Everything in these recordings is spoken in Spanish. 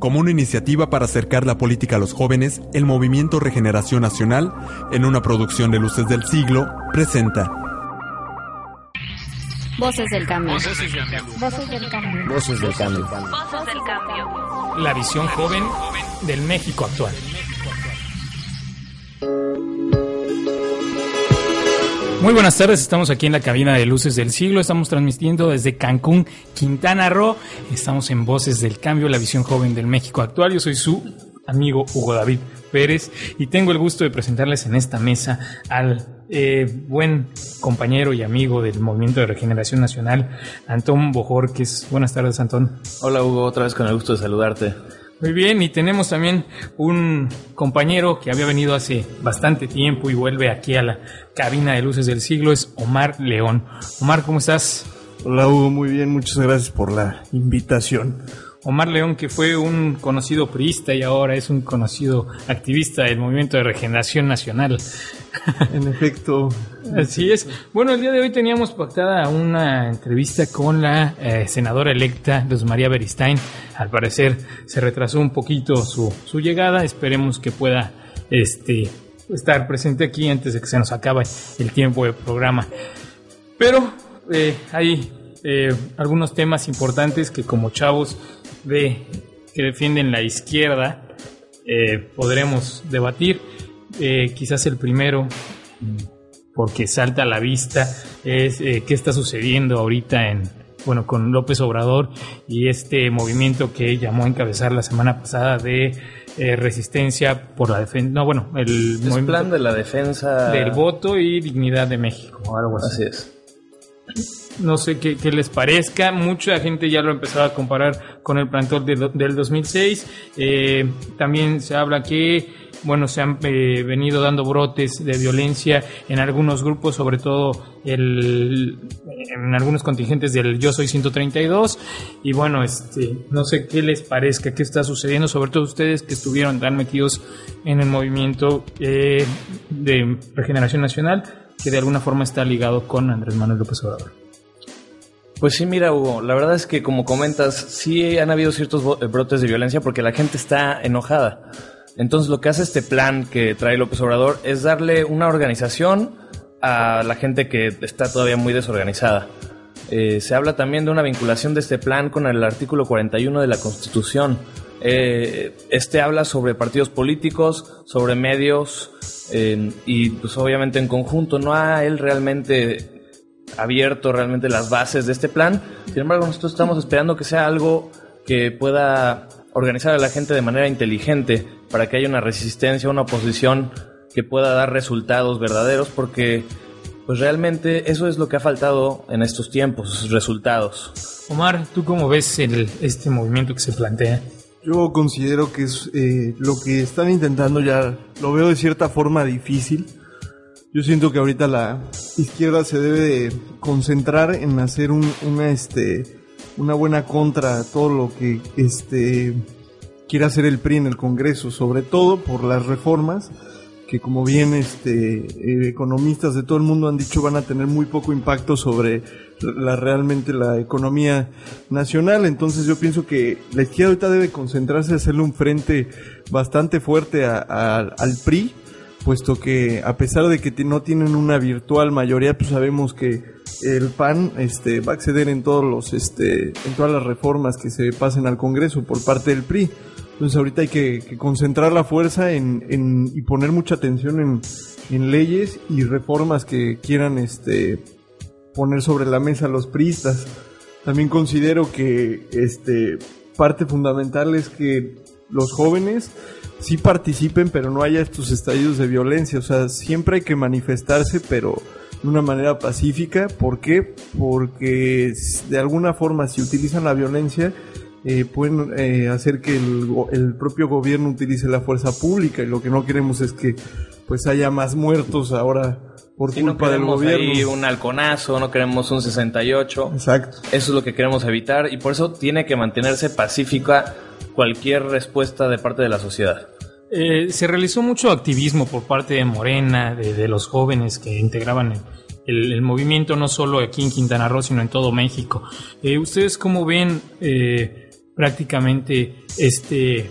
Como una iniciativa para acercar la política a los jóvenes, el Movimiento Regeneración Nacional, en una producción de Luces del Siglo, presenta Voces del cambio. Voces del cambio. Voces del cambio. Voces del cambio. Voces del cambio. La visión joven del México actual. Muy buenas tardes, estamos aquí en la cabina de Luces del Siglo, estamos transmitiendo desde Cancún, Quintana Roo, estamos en Voces del Cambio, la visión joven del México actual, yo soy su amigo Hugo David Pérez y tengo el gusto de presentarles en esta mesa al eh, buen compañero y amigo del Movimiento de Regeneración Nacional, Antón Bojorques. Buenas tardes, Antón. Hola Hugo, otra vez con el gusto de saludarte. Muy bien, y tenemos también un compañero que había venido hace bastante tiempo y vuelve aquí a la cabina de luces del siglo, es Omar León. Omar, ¿cómo estás? Hola Hugo, muy bien, muchas gracias por la invitación. Omar León, que fue un conocido priista y ahora es un conocido activista del Movimiento de Regeneración Nacional. En efecto, Así es. Bueno, el día de hoy teníamos pactada una entrevista con la eh, senadora electa Luz María Beristain. Al parecer se retrasó un poquito su, su llegada. Esperemos que pueda este, estar presente aquí antes de que se nos acabe el tiempo de programa. Pero eh, hay eh, algunos temas importantes que como chavos de, que defienden la izquierda eh, podremos debatir. Eh, quizás el primero, porque salta a la vista, es eh, qué está sucediendo ahorita en, bueno, con López Obrador y este movimiento que llamó a encabezar la semana pasada de eh, resistencia por la defensa, no, bueno, el Es movimiento plan de la defensa del voto y dignidad de México, algo así. Así es. No sé qué, les parezca. Mucha gente ya lo empezaba a comparar con el plantón de del 2006. Eh, también se habla que, bueno, se han eh, venido dando brotes de violencia en algunos grupos, sobre todo el, en algunos contingentes del Yo Soy 132. Y bueno, este, no sé qué les parezca, qué está sucediendo, sobre todo ustedes que estuvieron tan metidos en el movimiento eh, de Regeneración Nacional, que de alguna forma está ligado con Andrés Manuel López Obrador. Pues sí, mira Hugo, la verdad es que como comentas, sí han habido ciertos brotes de violencia porque la gente está enojada. Entonces lo que hace este plan que trae López Obrador es darle una organización a la gente que está todavía muy desorganizada. Eh, se habla también de una vinculación de este plan con el artículo 41 de la Constitución. Eh, este habla sobre partidos políticos, sobre medios eh, y pues obviamente en conjunto. No ha él realmente abierto realmente las bases de este plan. Sin embargo, nosotros estamos esperando que sea algo que pueda organizar a la gente de manera inteligente para que haya una resistencia, una oposición que pueda dar resultados verdaderos, porque pues realmente eso es lo que ha faltado en estos tiempos, resultados. Omar, ¿tú cómo ves el, este movimiento que se plantea? yo considero que es eh, lo que están intentando ya, lo veo de cierta forma difícil. Yo siento que ahorita la izquierda se debe de concentrar en hacer un- una, este, una buena contra a todo lo que este, quiere hacer el PRI en el Congreso, sobre todo por las reformas que como bien este, eh, economistas de todo el mundo han dicho van a tener muy poco impacto sobre la, realmente la economía nacional. Entonces yo pienso que la izquierda ahorita debe concentrarse en hacerle un frente bastante fuerte a- al PRI, puesto que a pesar de que no tienen una virtual mayoría, pues sabemos que el PAN este, va a acceder en todos los este, en todas las reformas que se pasen al Congreso por parte del PRI. Entonces ahorita hay que, que concentrar la fuerza en, en- y poner mucha atención en, en leyes y reformas que quieran este, poner sobre la mesa los priistas. También considero que este, parte fundamental es que los jóvenes sí participen, pero no haya estos estallidos de violencia. O sea, siempre hay que manifestarse, pero de una manera pacífica. ¿Por qué? Porque de alguna forma, si utilizan la violencia, eh, pueden eh, hacer que el, el propio gobierno utilice la fuerza pública y lo que no queremos es que pues haya más muertos ahora por no culpa del queremos gobierno. ahí un halconazo, no queremos un 68. Exacto. Eso es lo que queremos evitar y por eso tiene que mantenerse pacífica cualquier respuesta de parte de la sociedad. Eh, se realizó mucho activismo por parte de Morena, de, los jóvenes que integraban el, movimiento, no solo aquí en Quintana Roo, sino en todo México. Eh, ¿Ustedes cómo ven, eh, prácticamente este,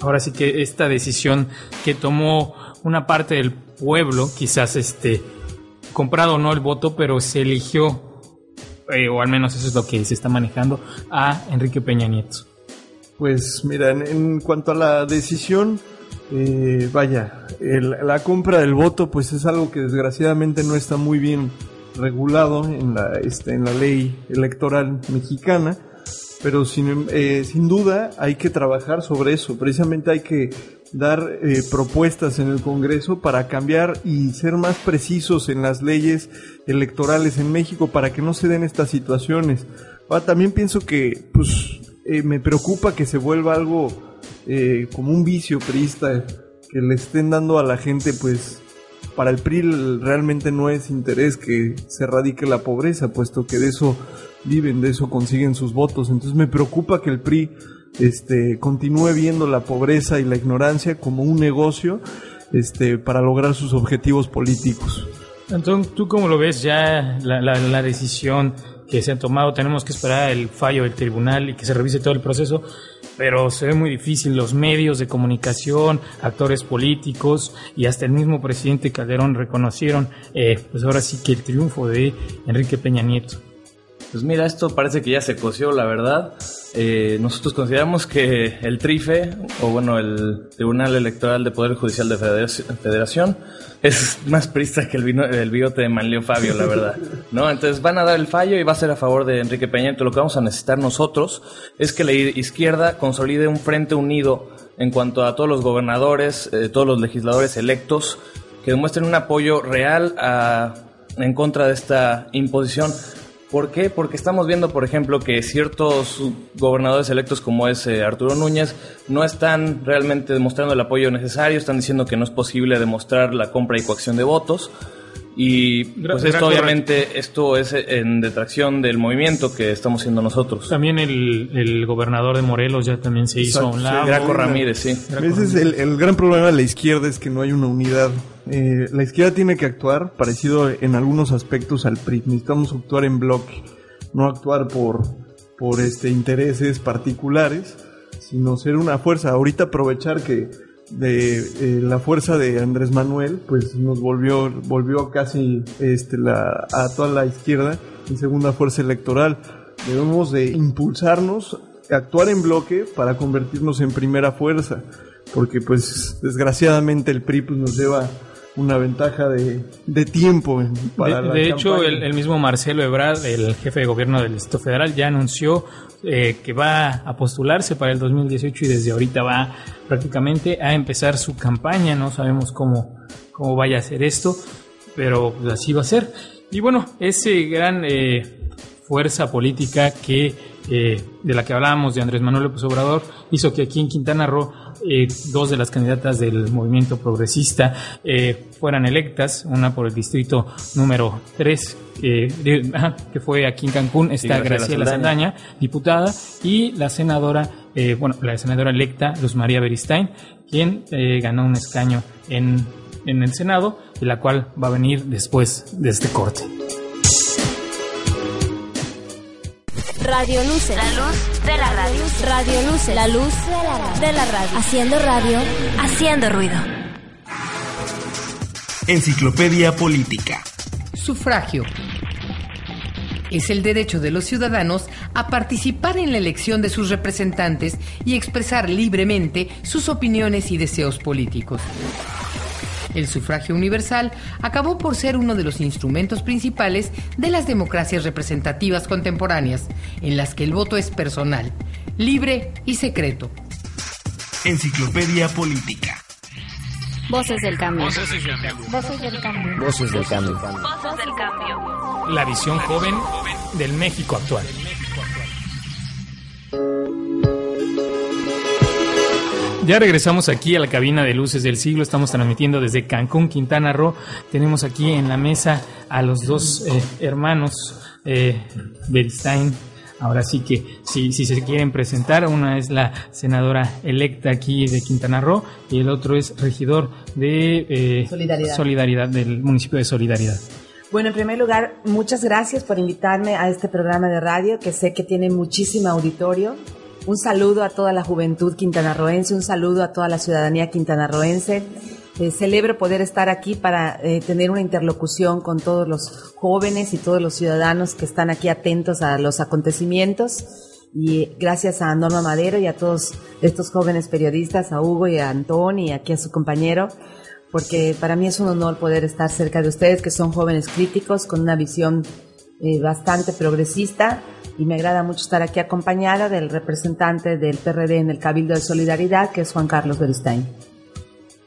ahora sí que esta decisión que tomó una parte del pueblo, quizás este, comprado o no el voto, pero se eligió, o al menos eso es lo que se está manejando, a Enrique Peña Nieto. Pues mira, en, en cuanto a la decisión, eh, vaya, el- la compra del voto pues es algo que desgraciadamente no está muy bien regulado en la, este, en la ley electoral mexicana, pero sin, eh, sin duda hay que trabajar sobre eso, precisamente hay que dar eh, propuestas en el Congreso para cambiar y ser más precisos en las leyes electorales en México para que no se den estas situaciones. Ahora, también pienso que pues eh, me preocupa que se vuelva algo eh, como un vicio priista que le estén dando a la gente pues para el PRI realmente no es interés que se erradique la pobreza, puesto que de eso viven, de eso consiguen sus votos. Entonces me preocupa que el PRI este, continúe viendo la pobreza y la ignorancia como un negocio este, para lograr sus objetivos políticos. Entonces, ¿tú cómo lo ves ya la decisión que se ha tomado? Tenemos que esperar el fallo del tribunal y que se revise todo el proceso, pero se ve muy difícil. Los medios de comunicación, actores políticos y hasta el mismo presidente Calderón reconocieron, eh, pues ahora sí que el triunfo de Enrique Peña Nieto. Pues mira, esto parece que ya se coció, la verdad. Eh, nosotros consideramos que el TRIFE, o bueno, el Tribunal Electoral de Poder Judicial de Federaci- Federación, es más prista que el, vino, el bigote de Manlio Fabio, la verdad. ¿No? Entonces van a dar el fallo y va a ser a favor de Enrique Peña Nieto. Lo que vamos a necesitar nosotros es que la izquierda consolide un frente unido en cuanto a todos los gobernadores, eh, todos los legisladores electos, que demuestren un apoyo real a, en contra de esta imposición. ¿Por qué? Porque estamos viendo, por ejemplo, que ciertos gobernadores electos como es eh, Arturo Núñez no están realmente demostrando el apoyo necesario, están diciendo que no es posible demostrar la compra y coacción de votos. Y pues gra- esto correcto. obviamente esto es en detracción del movimiento que estamos haciendo nosotros. También el, el gobernador de Morelos ya también se hizo a un lado. sí, Graco Ramírez, sí. Ese es el, el gran problema de la izquierda, es que no hay una unidad. Eh, la izquierda tiene que actuar parecido en algunos aspectos al PRI. Necesitamos actuar en bloque, no actuar por, por este, intereses particulares, sino ser una fuerza. Ahorita aprovechar que de eh, la fuerza de Andrés Manuel, pues nos volvió, volvió casi este, la, a toda la izquierda en segunda fuerza electoral. Debemos de impulsarnos, actuar en bloque para convertirnos en primera fuerza, porque pues desgraciadamente el PRI pues, nos lleva una ventaja de, de tiempo para de, la de hecho, el, el mismo Marcelo Ebrard, el jefe de gobierno del Distrito Federal, ya anunció eh, que va a postularse para el 2018 y desde ahorita va prácticamente a empezar su campaña. No sabemos cómo, cómo vaya a ser esto, pero así va a ser. Y bueno, ese gran eh, fuerza política que eh, de la que hablábamos de Andrés Manuel López Obrador hizo que aquí en Quintana Roo eh, dos de las candidatas del movimiento progresista eh, fueran electas, una por el distrito número 3, que fue aquí en Cancún, está Graciela Graciela Saldaña. Diputada, y la senadora, eh, bueno, la senadora electa Luz María Beristain, quien eh, ganó un escaño en, en el Senado, y la cual va a venir después de este corte. Radio Luces. La luz de la radio. Radio Luces. La luz de la radio. De la radio. Haciendo radio. Haciendo ruido. Enciclopedia Política. Sufragio. Es el derecho de los ciudadanos a participar en la elección de sus representantes y expresar libremente sus opiniones y deseos políticos. El sufragio universal acabó por ser uno de los instrumentos principales de las democracias representativas contemporáneas, en las que el voto es personal, libre y secreto. Enciclopedia Política. Voces del cambio. Voces del cambio. Voces del cambio. Voces del cambio. La visión joven del México actual. Ya regresamos aquí a la cabina de luces del siglo. Estamos transmitiendo desde Cancún, Quintana Roo. Tenemos aquí en la mesa a los dos eh, hermanos eh, Beristain. Ahora sí que, si, si se quieren presentar, una es la senadora electa aquí de Quintana Roo y el otro es regidor de eh, Solidaridad. Solidaridad, del municipio de Solidaridad. Bueno, en primer lugar, muchas gracias por invitarme a este programa de radio que sé que tiene muchísimo auditorio un saludo a toda la juventud quintanarroense, un saludo a toda la ciudadanía quintanarroense. Eh, celebro poder estar aquí para eh, tener una interlocución con todos los jóvenes y todos los ciudadanos que están aquí atentos a los acontecimientos. Y gracias a Norma Madero y a todos estos jóvenes periodistas, a Hugo y a Antón y aquí a su compañero, porque para mí es un honor poder estar cerca de ustedes, que son jóvenes críticos con una visión eh, bastante progresista y me agrada mucho estar aquí acompañada del representante del PRD en el Cabildo de Solidaridad, que es Juan Carlos Beristain.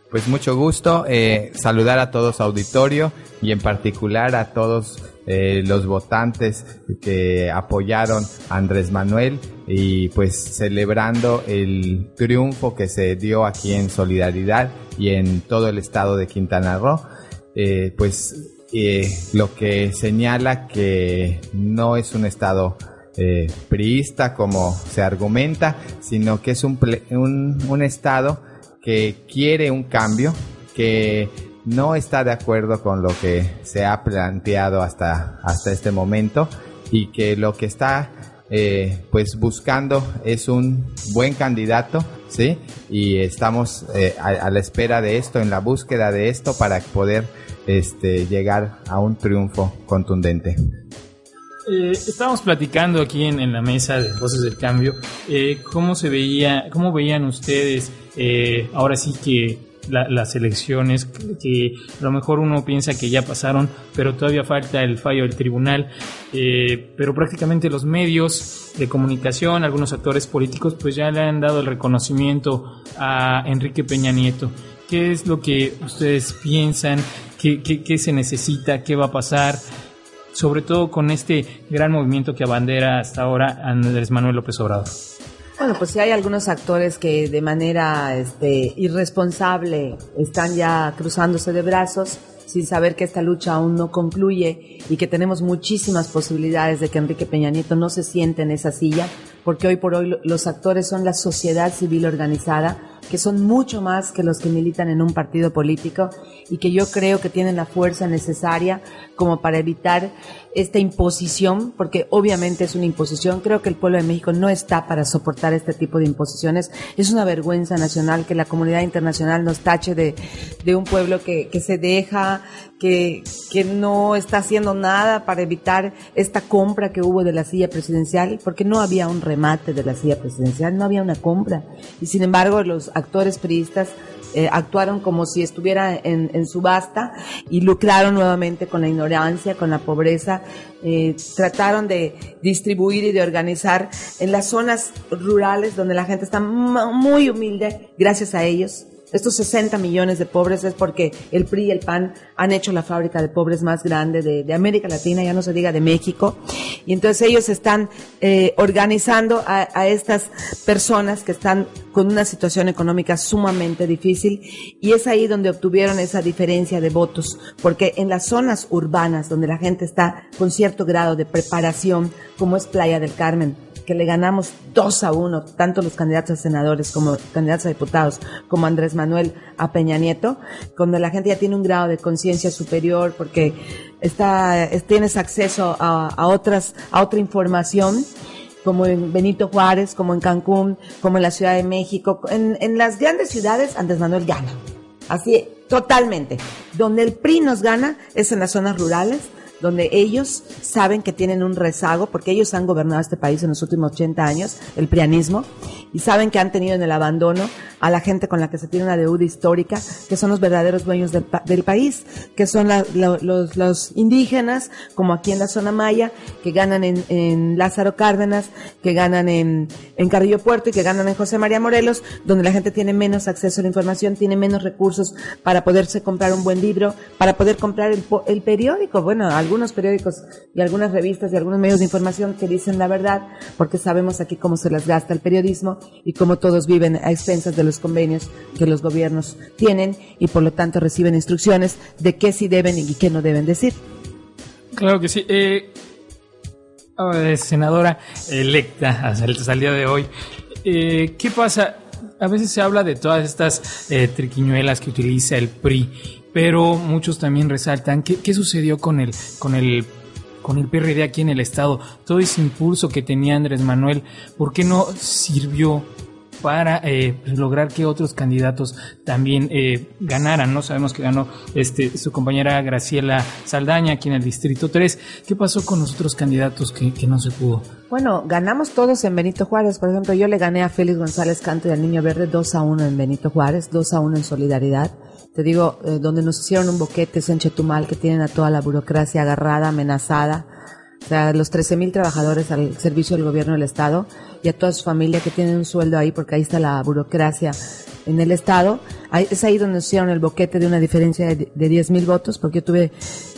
Pues mucho gusto eh, saludar a todos auditorio y en particular a todos eh, los votantes que apoyaron a Andrés Manuel y pues celebrando el triunfo que se dio aquí en Solidaridad y en todo el estado de Quintana Roo. Eh, pues lo que señala que no es un estado eh, priista como se argumenta, sino que es un, un, un estado que quiere un cambio, que no está de acuerdo con lo que se ha planteado hasta, hasta este momento y que lo que está eh, pues buscando es un buen candidato, ¿sí? Y estamos eh, a, a, la espera de esto, en la búsqueda de esto para poder este, llegar a un triunfo contundente. Eh, estábamos platicando aquí en, la mesa de Voces del Cambio eh, cómo se veía, cómo veían ustedes eh, ahora sí que la, las elecciones que a lo mejor uno piensa que ya pasaron, pero todavía falta el fallo del tribunal. Eh, pero prácticamente los medios de comunicación, algunos actores políticos, pues ya le han dado el reconocimiento a Enrique Peña Nieto. ¿Qué es lo que ustedes piensan? ¿Qué, qué, qué se necesita? ¿Qué va a pasar? Sobre todo con este gran movimiento que abandera hasta ahora Andrés Manuel López Obrador. Bueno, pues sí hay algunos actores que de manera este, irresponsable están ya cruzándose de brazos sin saber que esta lucha aún no concluye y que tenemos muchísimas posibilidades de que Enrique Peña Nieto no se siente en esa silla, porque hoy por hoy los actores son la sociedad civil organizada, que son mucho más que los que militan en un partido político y que yo creo que tienen la fuerza necesaria como para evitar esta imposición, porque obviamente es una imposición. Creo que el pueblo de México no está para soportar este tipo de imposiciones. Es una vergüenza nacional que la comunidad internacional nos tache de, de un pueblo que, que se deja, que, que no está haciendo nada para evitar esta compra que hubo de la silla presidencial, porque no había un remate de la silla presidencial, no había una compra. Y sin embargo, los actores periodistas eh, actuaron como si estuviera en, en, subasta y lucraron nuevamente con la ignorancia, con la pobreza, eh, trataron de distribuir y de organizar en las zonas rurales donde la gente está muy humilde, gracias a ellos, estos 60 millones de pobres es porque el PRI y el PAN han hecho la fábrica de pobres más grande de, América Latina, ya no se diga de México. Y entonces ellos están eh, organizando a, a, estas personas que están con una situación económica sumamente difícil y es ahí donde obtuvieron esa diferencia de votos, porque en las zonas urbanas donde la gente está con cierto grado de preparación, como es Playa del Carmen, que le ganamos 2 a 1, tanto los candidatos a senadores como candidatos a diputados, como Andrés Manuel a Peña Nieto, cuando la gente ya tiene un grado de conciencia superior porque está, tienes acceso a, a, otras, a otra información como en Benito Juárez, como en Cancún, como en la Ciudad de México, en, en las grandes ciudades Andrés Manuel gana. Así, totalmente. Donde el PRI nos gana es en las zonas rurales, donde ellos saben que tienen un rezago, porque ellos han gobernado este país en los últimos 80 años, el prianismo, y saben que han tenido en el abandono a la gente con la que se tiene una deuda histórica, que son los verdaderos dueños del, del país, que son los, indígenas, como aquí en la zona maya, que ganan en, en Lázaro Cárdenas, que ganan en, en Carrillo Puerto y que ganan en José María Morelos, donde la gente tiene menos acceso a la información, tiene menos recursos para poderse comprar un buen libro, para poder comprar el, el periódico. Bueno, algunos periódicos y algunas revistas y algunos medios de información que dicen la verdad, porque sabemos aquí cómo se las gasta el periodismo y cómo todos viven a expensas de los convenios que los gobiernos tienen y por lo tanto reciben instrucciones de qué sí deben y qué no deben decir. Claro que sí. Eh, senadora electa hasta el, hasta el, día de hoy, eh, ¿qué pasa? A veces se habla de todas estas eh, triquiñuelas que utiliza el PRI, pero muchos también resaltan qué, qué sucedió con el, con el con el PRD aquí en el Estado, todo ese impulso que tenía Andrés Manuel, ¿por qué no sirvió para eh, lograr que otros candidatos también eh, ganaran, ¿no? Sabemos que ganó este, su compañera Graciela Saldaña aquí en el Distrito 3. ¿Qué pasó con los otros candidatos que, que no se pudo? Bueno, ganamos todos en Benito Juárez. Por ejemplo, yo le gané a Félix González Canto y al Niño Verde 2 a 1 en Benito Juárez, 2 a 1 en Solidaridad. Te digo, eh, donde nos hicieron un boquete es en Chetumal, que tienen a toda la burocracia agarrada, amenazada. O sea, los 13 mil trabajadores al servicio del gobierno del Estado y a toda su familia que tienen un sueldo ahí, porque ahí está la burocracia en el Estado. Ahí- es ahí donde nos hicieron el boquete de una diferencia de, de 10 mil votos, porque yo tuve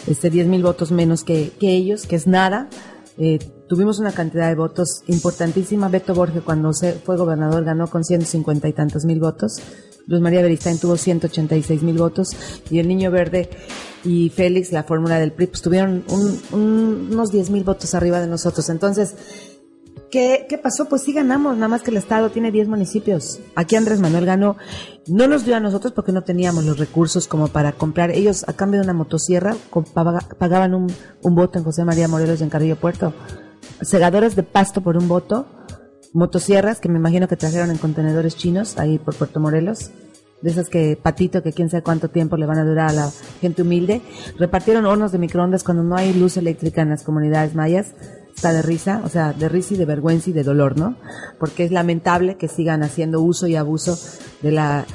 este 10 mil votos menos que, que ellos, que es nada. Eh, tuvimos una cantidad de votos importantísima. Beto Borges, cuando se fue gobernador, ganó con 150 y tantos mil votos. Luz María Beristain tuvo 186 mil votos. Y el Niño Verde y Félix, la fórmula del PRI, pues tuvieron un- un- unos 10 mil votos arriba de nosotros. Entonces, ¿Qué, ¿Qué pasó? Pues sí ganamos, nada más que el Estado tiene 10 municipios. Aquí Andrés Manuel ganó, no nos dio a nosotros porque no teníamos los recursos como para comprar. Ellos, a cambio de una motosierra, pagaban un, voto en José María Morelos y en Carrillo Puerto. Segadores de pasto por un voto, motosierras que me imagino que trajeron en contenedores chinos ahí por Puerto Morelos. De esas que patito, que quién sabe cuánto tiempo le van a durar a la gente humilde. Repartieron hornos de microondas cuando no hay luz eléctrica en las comunidades mayas está de risa, o sea, de risa y de vergüenza y de dolor, ¿no? Porque es lamentable que sigan haciendo uso y abuso de la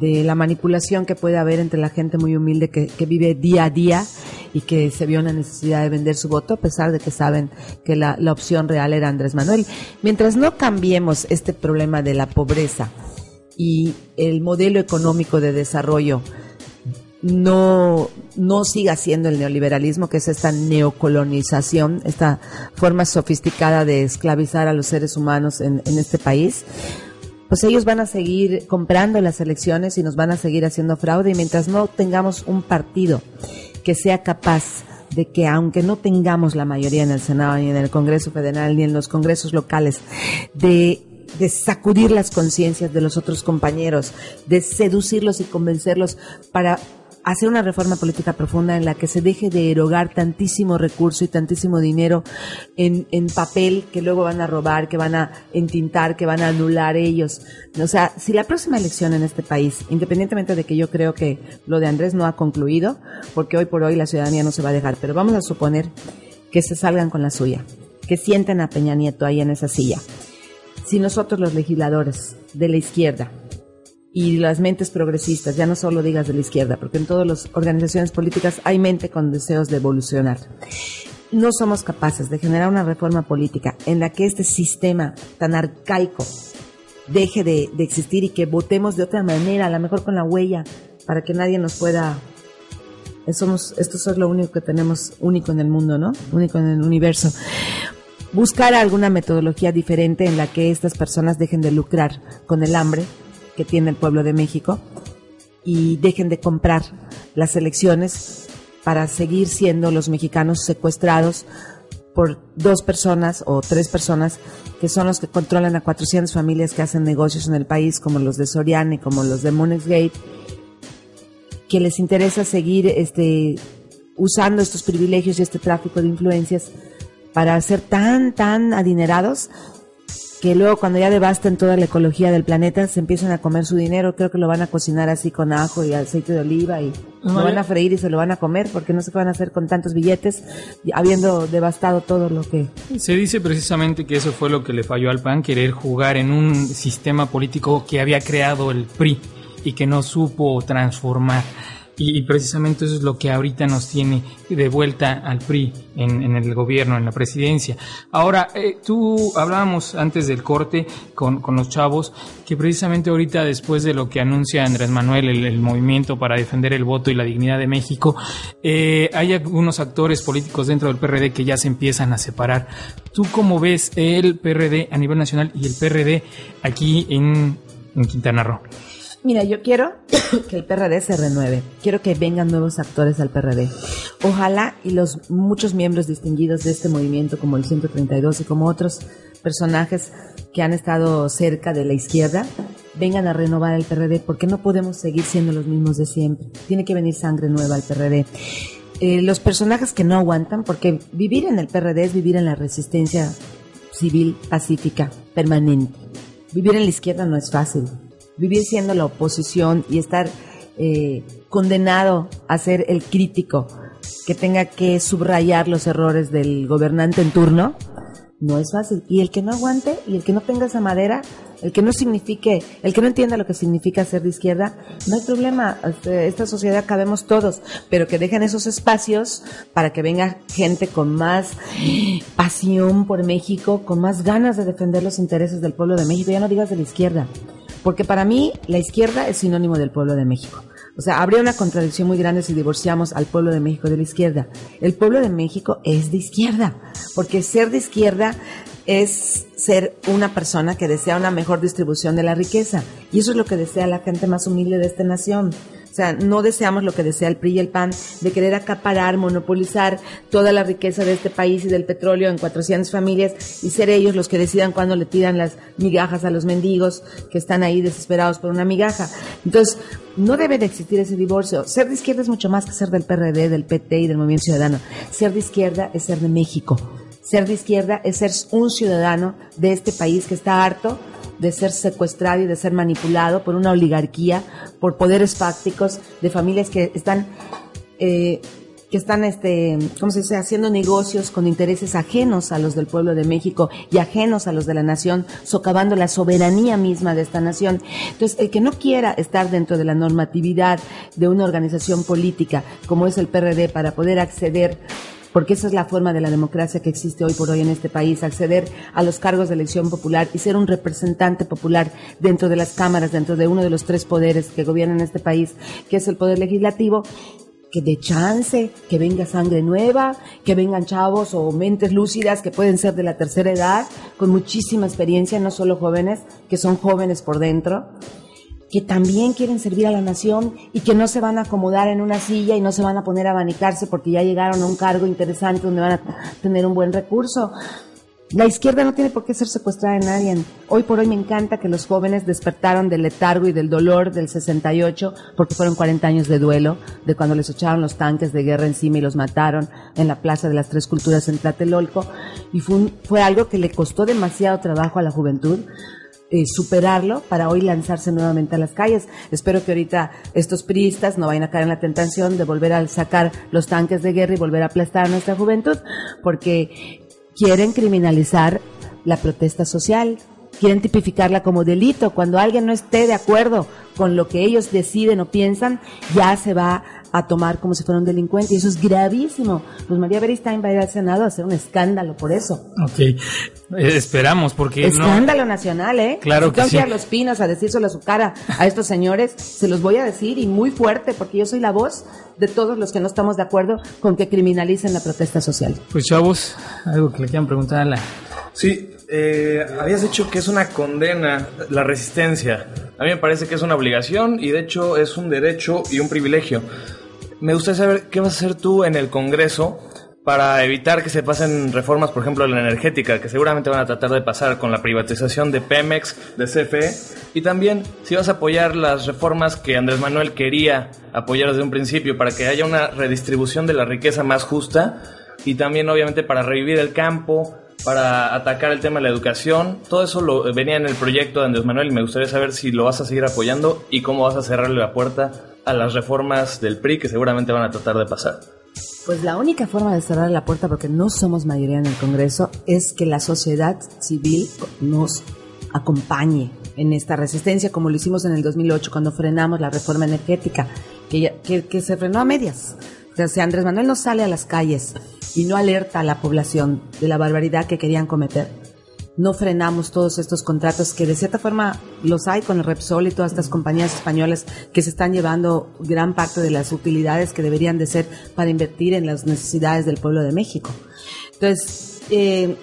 de la manipulación que puede haber entre la gente muy humilde que, que vive día a día y que se vio una necesidad de vender su voto a pesar de que saben que la, la opción real era Andrés Manuel. Mientras no cambiemos este problema de la pobreza y el modelo económico de desarrollo no, no siga siendo el neoliberalismo, que es esta neocolonización, esta forma sofisticada de esclavizar a los seres humanos en, en este país, pues ellos van a seguir comprando las elecciones y nos van a seguir haciendo fraude. Y mientras no tengamos un partido que sea capaz de que aunque no tengamos la mayoría en el Senado, ni en el Congreso Federal, ni en los congresos locales, de de sacudir las conciencias de los otros compañeros, de seducirlos y convencerlos para hacer una reforma política profunda en la que se deje de erogar tantísimo recurso y tantísimo dinero en, en papel que luego van a robar, que van a entintar, que van a anular ellos. O sea, si la próxima elección en este país, independientemente de que yo creo que lo de Andrés no ha concluido, porque hoy por hoy la ciudadanía no se va a dejar, pero vamos a suponer que se salgan con la suya, que sienten a Peña Nieto ahí en esa silla. Si nosotros los legisladores de la izquierda y las mentes progresistas, ya no solo digas de la izquierda, porque en todas las organizaciones políticas hay mente con deseos de evolucionar. No somos capaces de generar una reforma política en la que este sistema tan arcaico deje de, existir y que votemos de otra manera, a lo mejor con la huella, para que nadie nos pueda... Somos, esto es lo único que tenemos único en el mundo, ¿no? Único en el universo buscar alguna metodología diferente en la que estas personas dejen de lucrar con el hambre que tiene el pueblo de México y dejen de comprar las elecciones para seguir siendo los mexicanos secuestrados por dos personas o tres personas que son los que controlan a 400 familias que hacen negocios en el país, como los de Soriana y como los de Monexgate, que les interesa seguir este, usando estos privilegios y este tráfico de influencias para ser tan, tan adinerados que luego cuando ya devasten toda la ecología del planeta se empiezan a comer su dinero. Creo que lo van a cocinar así con ajo y aceite de oliva y lo van a freír y se lo van a comer porque no sé qué van a hacer con tantos billetes habiendo devastado todo lo que... Se dice precisamente que eso fue lo que le falló al PAN, querer jugar en un sistema político que había creado el PRI y que no supo transformar. Y, precisamente eso es lo que ahorita nos tiene de vuelta al PRI en, en el gobierno, en la presidencia. Ahora, eh, tú hablábamos antes del corte con, con, los chavos que precisamente ahorita después de lo que anuncia Andrés Manuel, el, movimiento para defender el voto y la dignidad de México, eh, hay algunos actores políticos dentro del PRD que ya se empiezan a separar. ¿Tú cómo ves el PRD a nivel nacional y el PRD aquí en Quintana Roo? Mira, yo quiero que el PRD se renueve. Quiero que vengan nuevos actores al PRD. Ojalá y los muchos miembros distinguidos de este movimiento, como el 132 y como otros personajes que han estado cerca de la izquierda, vengan a renovar el PRD, porque no podemos seguir siendo los mismos de siempre. Tiene que venir sangre nueva al PRD. eh, los personajes que no aguantan, porque vivir en el PRD es vivir en la resistencia civil, pacífica, permanente. Vivir en la izquierda no es fácil. Vivir siendo la oposición y estar eh, condenado a ser el crítico que tenga que subrayar los errores del gobernante en turno, no es fácil. Y el que no aguante y el que no tenga esa madera, el que no signifique, el que no entienda lo que significa ser de izquierda, no hay problema. Este, Esta sociedad cabemos todos, pero que dejen esos espacios para que venga gente con más pasión por México, con más ganas de defender los intereses del pueblo de México. Ya no digas de la izquierda, porque para mí la izquierda es sinónimo del pueblo de México. O sea, habría una contradicción muy grande si divorciamos al pueblo de México de la izquierda. El pueblo de México es de izquierda, porque ser de izquierda es ser una persona que desea una mejor distribución de la riqueza. Y eso es lo que desea la gente más humilde de esta nación. O sea, no deseamos lo que desea el PRI y el PAN, de querer acaparar, monopolizar toda la riqueza de este país y del petróleo en 400 familias y ser ellos los que decidan cuándo le tiran las migajas a los mendigos que están ahí desesperados por una migaja. Entonces, no debe de existir ese divorcio. Ser de izquierda es mucho más que ser del PRD, del PT y del Movimiento Ciudadano. Ser de izquierda es ser de México. Ser de izquierda es ser un ciudadano de este país que está harto de ser secuestrado y de ser manipulado por una oligarquía, por poderes fácticos, de familias que están, eh, que están, este, ¿cómo se dice?, haciendo negocios con intereses ajenos a los del pueblo de México y ajenos a los de la nación, socavando la soberanía misma de esta nación. Entonces, el que no quiera estar dentro de la normatividad de una organización política como es el PRD para poder acceder porque esa es la forma de la democracia que existe hoy por hoy en este país, acceder a los cargos de elección popular y ser un representante popular dentro de las cámaras, dentro de uno de los tres poderes que gobiernan este país, que es el poder legislativo, que de chance, que venga sangre nueva, que vengan chavos o mentes lúcidas que pueden ser de la tercera edad, con muchísima experiencia, no solo jóvenes, que son jóvenes por dentro que también quieren servir a la nación y que no se van a acomodar en una silla y no se van a poner a abanicarse porque ya llegaron a un cargo interesante donde van a tener un buen recurso. La izquierda no tiene por qué ser secuestrada de nadie. Hoy por hoy me encanta que los jóvenes despertaron del letargo y del dolor del 68, porque fueron 40 años de duelo, de cuando les echaron los tanques de guerra encima y los mataron en la Plaza de las Tres Culturas en Tlatelolco. Y fue, algo que le costó demasiado trabajo a la juventud eh, superarlo para hoy lanzarse nuevamente a las calles. Espero que ahorita estos priistas no vayan a caer en la tentación de volver a sacar los tanques de guerra y volver a aplastar a nuestra juventud, porque quieren criminalizar la protesta social, quieren tipificarla como delito. Cuando alguien no esté de acuerdo con lo que ellos deciden o piensan, ya se va a tomar como si fuera un delincuente y eso es gravísimo. Pues María Beristain va a ir al Senado a hacer un escándalo por eso. Ok, Eh, esperamos porque no, Escándalo nacional, ¿eh? Claro si que tengo sí. ir a los pinos a decírselo a su cara a estos señores, se los voy a decir y muy fuerte porque yo soy la voz de todos los que no estamos de acuerdo con que criminalicen la protesta social. pues chavos, algo que le quieran preguntar a la... Sí, eh, habías dicho que es una condena la resistencia. A mí me parece que es una obligación y de hecho es un derecho y un privilegio. Me gustaría saber qué vas a hacer tú en el Congreso para evitar que se pasen reformas, por ejemplo, en la energética, que seguramente van a tratar de pasar con la privatización de Pemex, de CFE, y también si vas a apoyar las reformas que Andrés Manuel quería apoyar desde un principio para que haya una redistribución de la riqueza más justa y también obviamente para revivir el campo, para atacar el tema de la educación. Todo eso lo, venía en el proyecto de Andrés Manuel y me gustaría saber si lo vas a seguir apoyando y cómo vas a cerrarle la puerta a las reformas del PRI que seguramente van a tratar de pasar. Pues la única forma de cerrar la puerta, porque no somos mayoría en el Congreso, es que la sociedad civil nos acompañe en esta resistencia, como lo hicimos en el 2008 cuando frenamos la reforma energética, que, que, se frenó a medias. O sea, Andrés Manuel no sale a las calles y no alerta a la población de la barbaridad que querían cometer, no frenamos todos estos contratos que de cierta forma los hay con el Repsol y todas estas compañías españolas que se están llevando gran parte de las utilidades que deberían de ser para invertir en las necesidades del pueblo de México. Entonces, eh,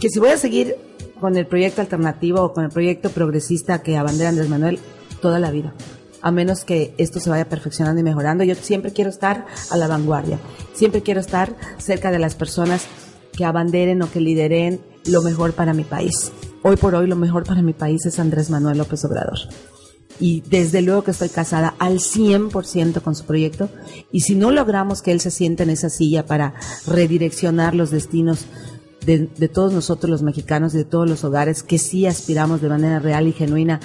que si voy a seguir con el proyecto alternativo o con el proyecto progresista que abandera Andrés Manuel toda la vida, a menos que esto se vaya perfeccionando y mejorando. Yo siempre quiero estar a la vanguardia, siempre quiero estar cerca de las personas que abanderen o que lideren lo mejor para mi país. Hoy por hoy lo mejor para mi país es Andrés Manuel López Obrador. y desde luego que estoy casada al 100% con su proyecto y si no logramos que él se sienta en esa silla para redireccionar los destinos de, de, todos nosotros los mexicanos y de todos los hogares que sí aspiramos de manera real y genuina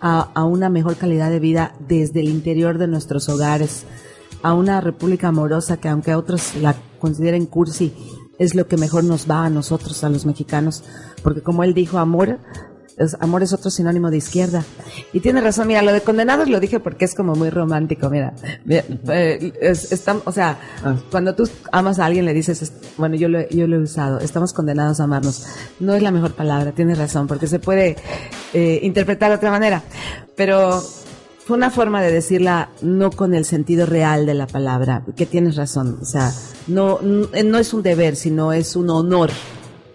a, a una mejor calidad de vida desde el interior de nuestros hogares, a una república amorosa que aunque otros la consideren cursi, es lo que mejor nos va a nosotros, a los mexicanos, porque como él dijo, amor es, amor es otro sinónimo de izquierda. Y tiene razón, mira, lo de condenados lo dije porque es como muy romántico, mira. mira eh, es, está, o sea, ah. cuando tú amas a alguien le dices, bueno, yo lo, yo lo he usado, estamos condenados a amarnos. No es la mejor palabra, tienes razón, porque se puede eh, interpretar de otra manera. Pero fue una forma de decirla no con el sentido real de la palabra, que tienes razón, o sea, no, no es un deber, sino es un honor,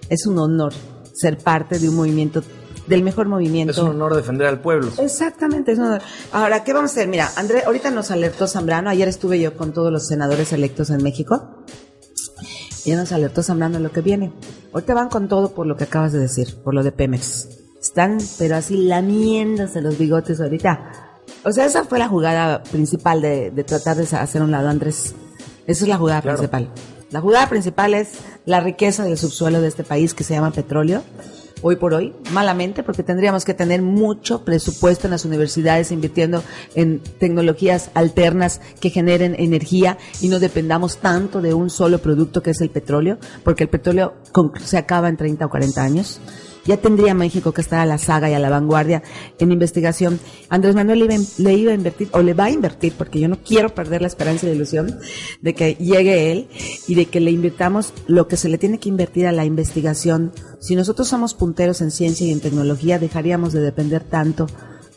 es un honor ser parte de un movimiento del mejor movimiento. Es un honor defender al pueblo. Exactamente, es un honor. Ahora, ¿qué vamos a hacer? Mira, André, ahorita nos alertó Zambrano, ayer estuve yo con todos los senadores electos en México, y ya nos alertó Zambrano lo que viene. Ahorita van con todo por lo que acabas de decir, por lo de Pemex. Están, pero así lamiéndose los bigotes ahorita. O sea, esa fue la jugada principal de, de tratar de hacer un lado, Andrés. Esa es la jugada claro. principal. La jugada principal es la riqueza del subsuelo de este país que se llama petróleo hoy por hoy, malamente, porque tendríamos que tener mucho presupuesto en las universidades invirtiendo en tecnologías alternas que generen energía y no dependamos tanto de un solo producto que es el petróleo, porque el petróleo se acaba en 30 o 40 años ya tendría México que estar a la saga y a la vanguardia en investigación. Andrés Manuel le iba, le iba, a invertir, o le va a invertir, porque yo no quiero perder la esperanza y la ilusión de que llegue él y de que le invirtamos lo que se le tiene que invertir a la investigación. Si nosotros somos punteros en ciencia y en tecnología, dejaríamos de depender tanto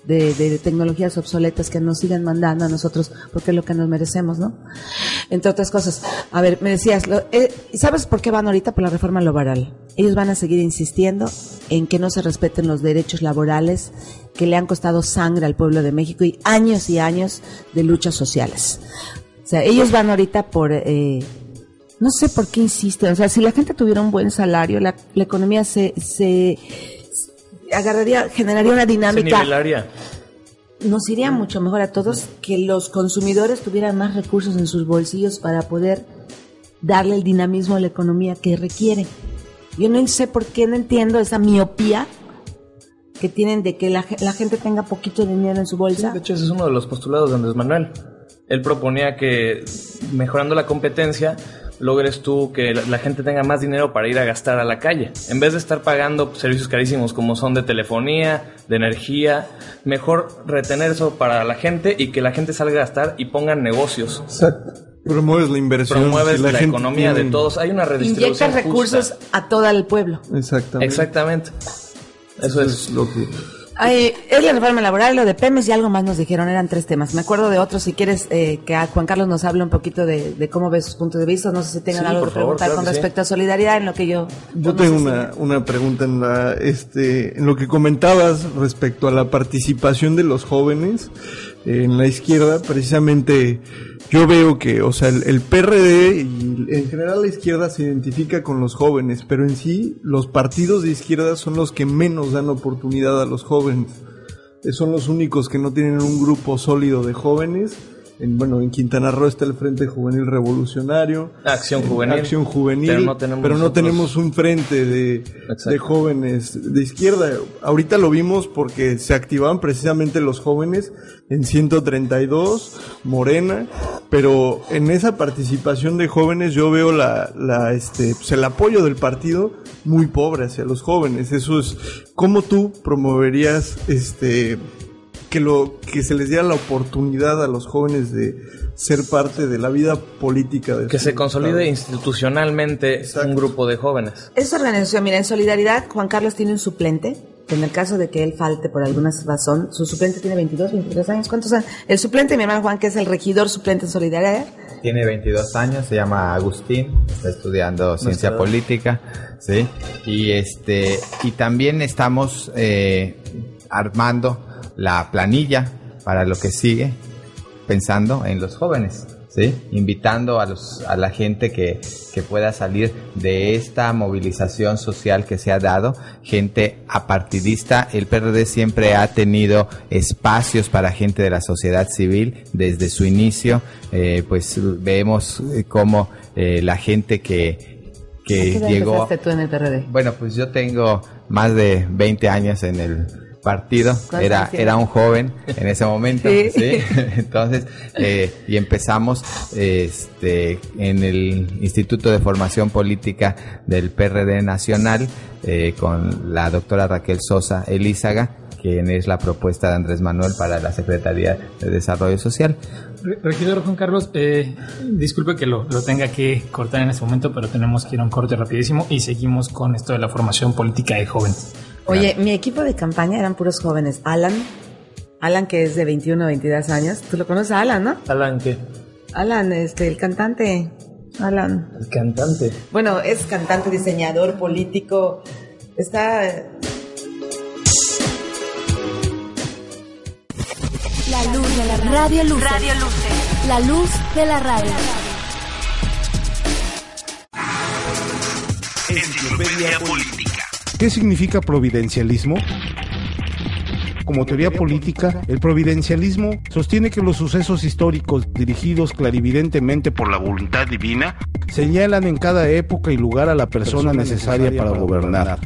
de, de, tecnologías obsoletas que nos sigan mandando a nosotros porque es lo que nos merecemos, ¿no? Entre otras cosas. A ver, me decías, lo, eh, ¿sabes por qué van ahorita por la reforma laboral? Ellos van a seguir insistiendo en que no se respeten los derechos laborales que le han costado sangre al pueblo de México y años y años de luchas sociales. O sea, ellos van ahorita por... Eh, no sé por qué insisten. O sea, si la gente tuviera un buen salario, la, la economía se, se agarraría, generaría una dinámica. Nos iría mucho mejor a todos que los consumidores tuvieran más recursos en sus bolsillos para poder darle el dinamismo a la economía que requiere. Yo no sé por qué no entiendo esa miopía que tienen de que la, la gente tenga poquito dinero en su bolsa. de hecho, ese es uno de los postulados de Andrés Manuel. Él proponía que mejorando la competencia logres tú que la gente tenga más dinero para ir a gastar a la calle. En vez de estar pagando servicios carísimos como son de telefonía, de energía, mejor retener eso para la gente y que la gente salga a gastar y pongan negocios. Exacto. Promueves la inversión. Promueves la, la economía tiene... de todos. Hay una redistribución. Inyectas recursos a todo el pueblo. Exactamente. Exactamente. Eso, Eso es. es lo que Ay, es la reforma laboral, lo de Pemes y algo más nos dijeron, eran tres temas. Me acuerdo de otros, si quieres eh, que a Juan Carlos nos hable un poquito de, de, cómo ve sus puntos de vista, no sé si tengan Sí, algo que preguntar favor, claro con que sí. respecto a solidaridad en lo que yo... Yo no tengo si- una, una pregunta en la, este, en lo que comentabas respecto a la participación de los jóvenes en la izquierda, precisamente yo veo que, o sea, el, el PRD y en general la izquierda se identifica con los jóvenes, pero en sí los partidos de izquierda son los que menos dan oportunidad a los jóvenes. Eh, Son los únicos que no tienen un grupo sólido de jóvenes. En, bueno, en Quintana Roo está el Frente Juvenil Revolucionario. Acción Eh, Juvenil. Acción Juvenil. Pero no tenemos pero no nosotros- tenemos un frente de, jóvenes de izquierda. Ahorita lo vimos porque se activaban precisamente los jóvenes en 132, Morena, pero en esa participación de jóvenes yo veo la, la, este, pues el apoyo del partido muy pobre hacia los jóvenes. Eso es, ¿cómo tú promoverías este, que lo, que se les diera la oportunidad a los jóvenes de ser parte de la vida política de Que se consolide estado? institucionalmente Exacto. un grupo de jóvenes. Esta organización, mira, en solidaridad, Juan Carlos tiene un suplente, que en el caso de que él falte por alguna razón, su suplente tiene 22, 23 años. ¿Cuántos años? El suplente, de mi hermano Juan, que es el regidor suplente en solidaridad. Tiene 22 años, se llama Agustín, está estudiando ciencia edad. política, ¿sí? Y este y también estamos eh, armando la planilla para lo que sigue, pensando en los jóvenes, ¿sí? Invitando a, los, a la gente que, que pueda salir de esta movilización social que se ha dado, gente apartidista. El PRD siempre ha tenido espacios para gente de la sociedad civil desde su inicio. Eh, pues vemos cómo eh, la gente que, que llegó... tú en el PRD? Bueno, pues yo tengo más de 20 años en el partido, era, era un joven en ese momento, sí. Entonces, eh, y empezamos este, en el Instituto de Formación Política del PRD Nacional eh, con la doctora Raquel Sosa Elízaga, quien es la propuesta de Andrés Manuel para la Secretaría de Desarrollo Social. Regidor Juan Carlos, eh, disculpe que lo, lo, tenga que cortar en este momento, pero tenemos que ir a un corte rapidísimo y seguimos con esto de la formación política de jóvenes. Oye, mi equipo de campaña eran puros jóvenes. Alan, Alan que es de 21 o 22 años. ¿Tú lo conoces a Alan, no? Alan, ¿qué? Alan, este, el cantante. Alan. El cantante. Bueno, es cantante, diseñador, político. Está... La luz de la radio luz. Radio Luce. La luz de la radio. Enciclopedia Política. ¿Qué significa providencialismo? Como teoría política, el providencialismo sostiene que los sucesos históricos dirigidos clarividentemente por la voluntad divina señalan en cada época y lugar a la persona necesaria para gobernar.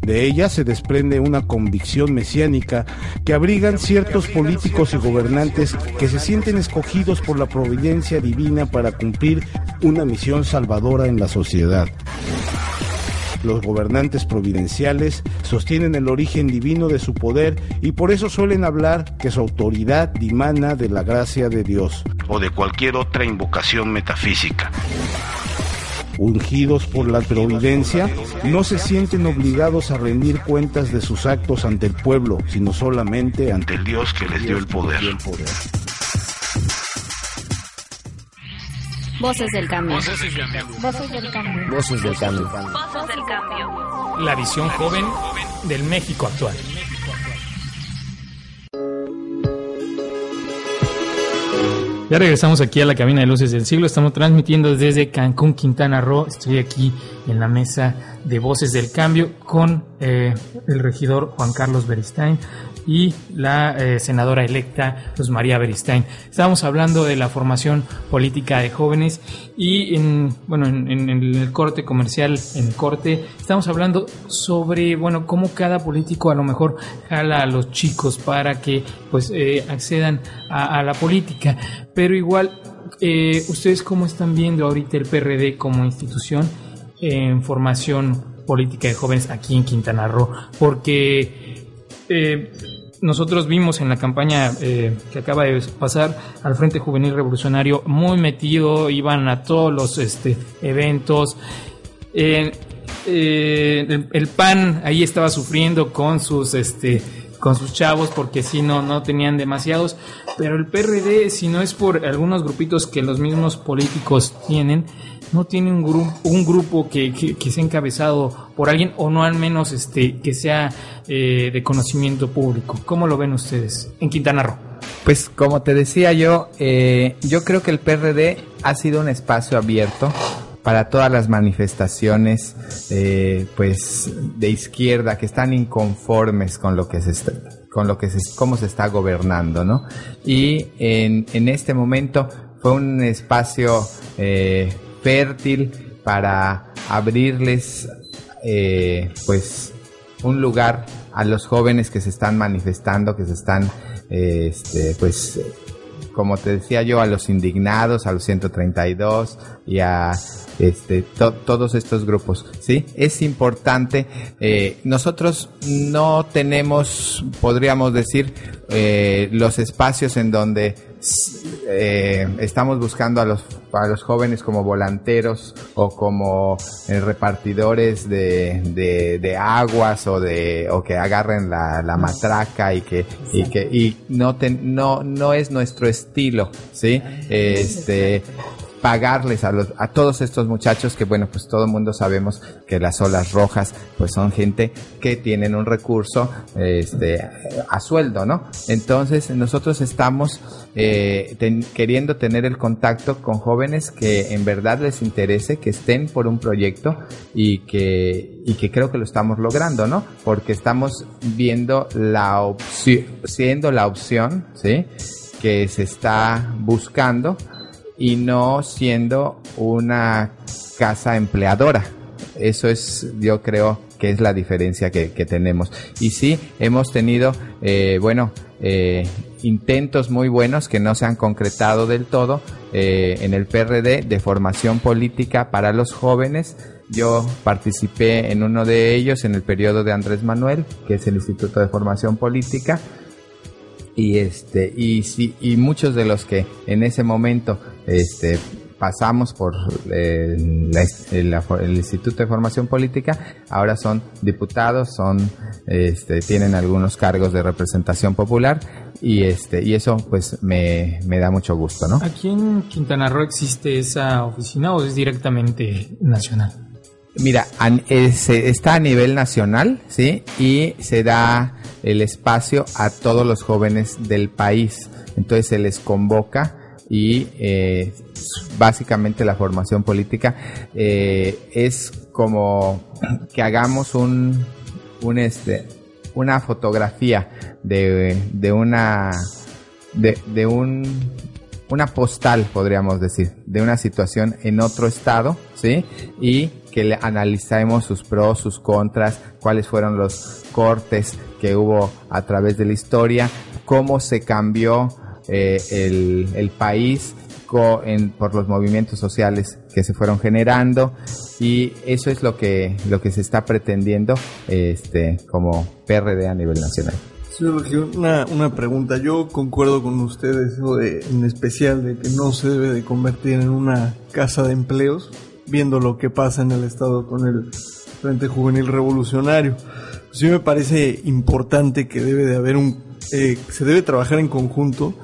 De ella se desprende una convicción mesiánica que abrigan ciertos políticos y gobernantes que se sienten escogidos por la providencia divina para cumplir una misión salvadora en la sociedad. Los gobernantes providenciales sostienen el origen divino de su poder y por eso suelen hablar que su autoridad dimana de la gracia de Dios o de cualquier otra invocación metafísica. Ungidos por la providencia, no se sienten obligados a rendir cuentas de sus actos ante el pueblo, sino solamente ante el Dios que les dio el poder. Voces del cambio. Voces del cambio. Voces del cambio. Voces del cambio. Voces del cambio. La visión joven del México actual. Ya regresamos aquí a la cabina de luces del siglo. Estamos transmitiendo desde Cancún, Quintana Roo. Estoy aquí en la mesa de Voces del Cambio con eh, el regidor Juan Carlos Beristain y la eh, senadora electa Luz María Beristain. Estábamos hablando de la formación política de jóvenes y en, bueno, en, el corte comercial, en corte, estamos hablando sobre, bueno, cómo cada político a lo mejor jala a los chicos para que pues eh, accedan a, la política. Pero igual, ¿ustedes cómo están viendo ahorita el PRD como institución en formación política de jóvenes aquí en Quintana Roo? Porque eh, nosotros vimos en la campaña eh, que acaba de pasar al Frente Juvenil Revolucionario muy metido, iban a todos los este, eventos. Eh, el, PAN ahí estaba sufriendo con sus este con sus chavos porque si no no tenían demasiados pero el PRD si no es por algunos grupitos que los mismos políticos tienen no tiene un grupo un grupo que, que, que sea encabezado por alguien o no al menos este que sea eh, de conocimiento público cómo lo ven ustedes en Quintana Roo pues como te decía yo eh, yo creo que el PRD ha sido un espacio abierto para todas las manifestaciones eh, pues de izquierda que están inconformes con lo que se está, con lo que se, cómo se está gobernando no y en, en este momento fue un espacio fértil para abrirles eh, pues un lugar a los jóvenes que se están manifestando que se están eh, este, pues como te decía yo, a los indignados, a los 132 y a este, to todos estos grupos. ¿sí? Es importante. Eh, nosotros no tenemos, podríamos decir, los espacios en donde estamos buscando a los, a los jóvenes como volanteros o como eh, repartidores de, de, aguas o de o que agarren la, la matraca y que y que y no ten, no no es nuestro estilo sí este pagarles a, los, a todos estos muchachos que, bueno, pues todo el mundo sabemos que las olas rojas, pues son gente que tienen un recurso este, a sueldo, ¿no? Entonces, nosotros estamos eh, ten- queriendo tener el contacto con jóvenes que en verdad les interese, que estén por un proyecto y que, y que creo que lo estamos logrando, ¿no? Porque estamos viendo la opción, siendo la opción, ¿sí? Que se está buscando y no siendo una casa empleadora. Eso es, yo creo que es la diferencia que, tenemos. Y sí, hemos tenido, eh, bueno, eh, intentos muy buenos que no se han concretado del todo eh, en el PRD de formación política para los jóvenes. Yo participé en uno de ellos en el periodo de Andrés Manuel, que es el Instituto de Formación Política, y este y sí y muchos de los que en ese momento este pasamos por eh, la- el, la- el Instituto de Formación Política ahora son diputados son este tienen algunos cargos de representación popular y este y eso pues me, me da mucho gusto no ¿Aquí en Quintana Roo existe esa oficina o es directamente nacional? Mira, an- está a nivel nacional, ¿sí? Y se da el espacio a todos los jóvenes del país. Entonces se les convoca y eh, básicamente la formación política eh, es como que hagamos un, este, una fotografía de, de una de, de un una postal, podríamos decir, de una situación en otro estado, ¿sí? Y que le analicemos sus pros, sus contras, cuáles fueron los cortes que hubo a través de la historia, cómo se cambió eh, el, el país en- por los movimientos sociales que se fueron generando y eso es lo que lo que se está pretendiendo este como PRD a nivel nacional. Señor una, una pregunta. Yo concuerdo con ustedes, de- en especial de que no se debe de convertir en una casa de empleos, viendo lo que pasa en el Estado con el Frente Juvenil Revolucionario. Sí me parece importante que debe de haber un... eh, se debe trabajar en conjunto,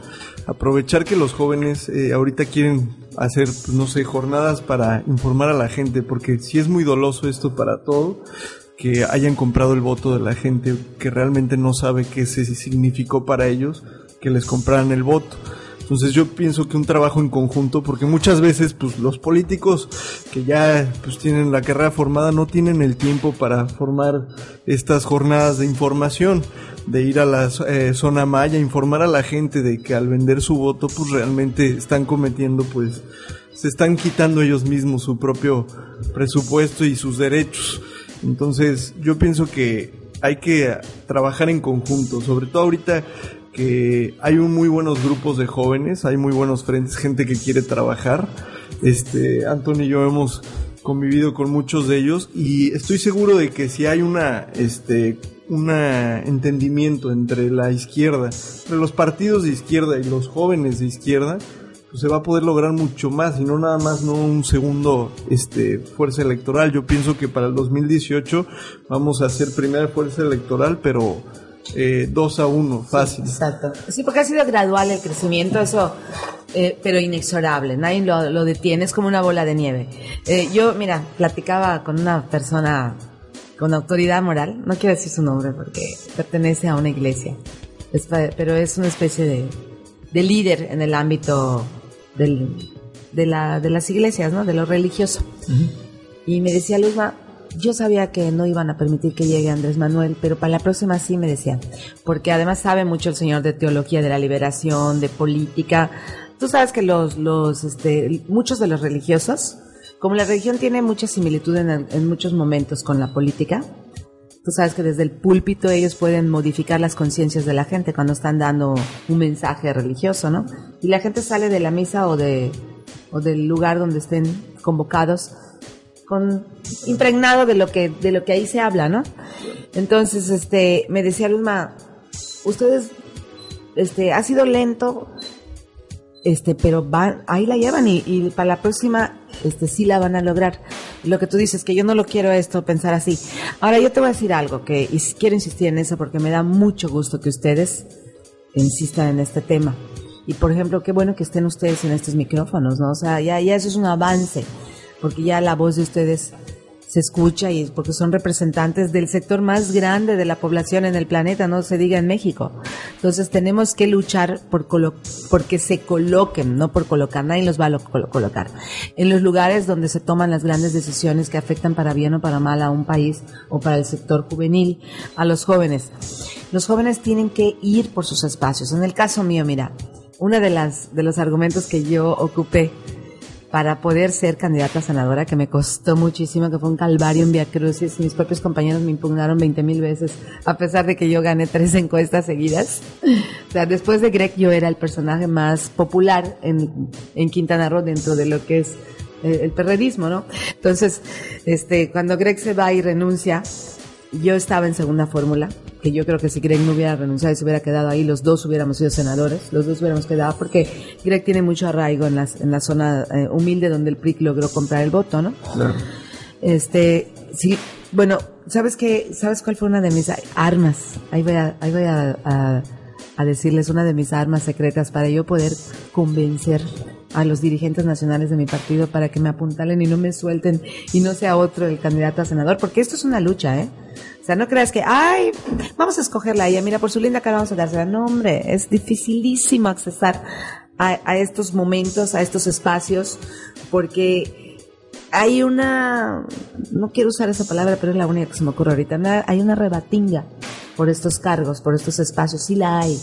aprovechar que los jóvenes eh, ahorita quieren hacer, pues, no sé, jornadas para informar a la gente, porque si es muy doloso esto para todo, que hayan comprado el voto de la gente que realmente no sabe qué se significó para ellos, que les compraran el voto. Entonces yo pienso que un trabajo en conjunto, porque muchas veces pues los políticos que ya pues tienen la carrera formada no tienen el tiempo para formar estas jornadas de información, de ir a la eh, zona maya, informar a la gente de que al vender su voto pues realmente están cometiendo pues se están quitando ellos mismos su propio presupuesto y sus derechos. Entonces yo pienso que hay que trabajar en conjunto, sobre todo ahorita que hay muy buenos grupos de jóvenes, hay muy buenos frentes, gente que quiere trabajar. Este, Anthony y yo hemos convivido con muchos de ellos y estoy seguro de que si hay una, este, un entendimiento entre la izquierda, entre los partidos de izquierda y los jóvenes de izquierda, pues se va a poder lograr mucho más y no nada más no un segundo este fuerza electoral. Yo pienso que para el 2018 vamos a hacer primera fuerza electoral, pero eh, 2 a 1, fácil. Exacto. Sí, porque ha sido gradual el crecimiento, eso, eh, pero inexorable. Nadie lo, lo detiene, es como una bola de nieve. Eh, yo, mira, platicaba con una persona con autoridad moral, no quiero decir su nombre porque pertenece a una iglesia, es pero es una especie de, de líder en el ámbito del, de, la, de las iglesias, ¿no? De lo religioso. Y me decía Luzma, yo sabía que no iban a permitir que llegue Andrés Manuel, pero para la próxima sí me decía, porque además sabe mucho el señor de teología de la liberación, de política. Tú sabes que los, los, este, muchos de los religiosos, como la religión tiene mucha similitud en, en muchos momentos con la política, Tú sabes que desde el púlpito ellos pueden modificar las conciencias de la gente cuando están dando un mensaje religioso, ¿no? Y la gente sale de la misa o de o del lugar donde estén convocados con impregnado de lo que de lo que ahí se habla, ¿no? Entonces, este, me decía Luzma, ustedes este ha sido lento este, pero van, ahí la llevan y, para la próxima, este, sí la van a lograr. Lo que tú dices, que yo no lo quiero esto, pensar así. Ahora yo te voy a decir algo, que y quiero insistir en eso porque me da mucho gusto que ustedes insistan en este tema. Y por ejemplo, qué bueno que estén ustedes en estos micrófonos, ¿no? O sea, ya, ya eso es un avance, porque ya la voz de ustedes se escucha y porque son representantes del sector más grande de la población en el planeta, no se diga en México. Entonces tenemos que luchar por porque se coloquen, no por colocar, nadie los va a colocar, en los lugares donde se toman las grandes decisiones que afectan para bien o para mal a un país o para el sector juvenil, a los jóvenes. Los jóvenes tienen que ir por sus espacios. En el caso mío, mira, uno de las de los argumentos que yo ocupé para poder ser candidata a senadora, que me costó muchísimo, que fue un calvario en Via Crucis. Mis propios compañeros me impugnaron 20 mil veces, a pesar de que yo gané tres encuestas seguidas. O sea, después de Greg, yo era el personaje más popular en, en Quintana Roo dentro de lo que es eh, el perredismo, ¿no? Entonces, este, cuando Greg se va y renuncia, yo estaba en segunda fórmula, que yo creo que si Greg no hubiera renunciado y se hubiera quedado ahí, los dos hubiéramos sido senadores, los dos hubiéramos quedado, porque Greg tiene mucho arraigo en, las, en la zona eh, humilde donde el PRI logró comprar el voto, ¿no? Claro. Este, sí, bueno, ¿sabes qué? ¿Sabes cuál fue una de mis armas? Ahí voy a, ahí voy a, a decirles una de mis armas secretas para yo poder convencer a los dirigentes nacionales de mi partido para que me apuntalen y no me suelten y no sea otro el candidato a senador, porque esto es una lucha, ¿eh? O sea, no creas que, ay, vamos a escogerla a ella, mira, por su linda cara vamos a dársela. No, hombre, es dificilísimo accesar a, a estos momentos, a estos espacios, porque hay una, no quiero usar esa palabra, pero es la única que se me ocurre ahorita, hay una rebatinga por estos cargos, por estos espacios, sí la hay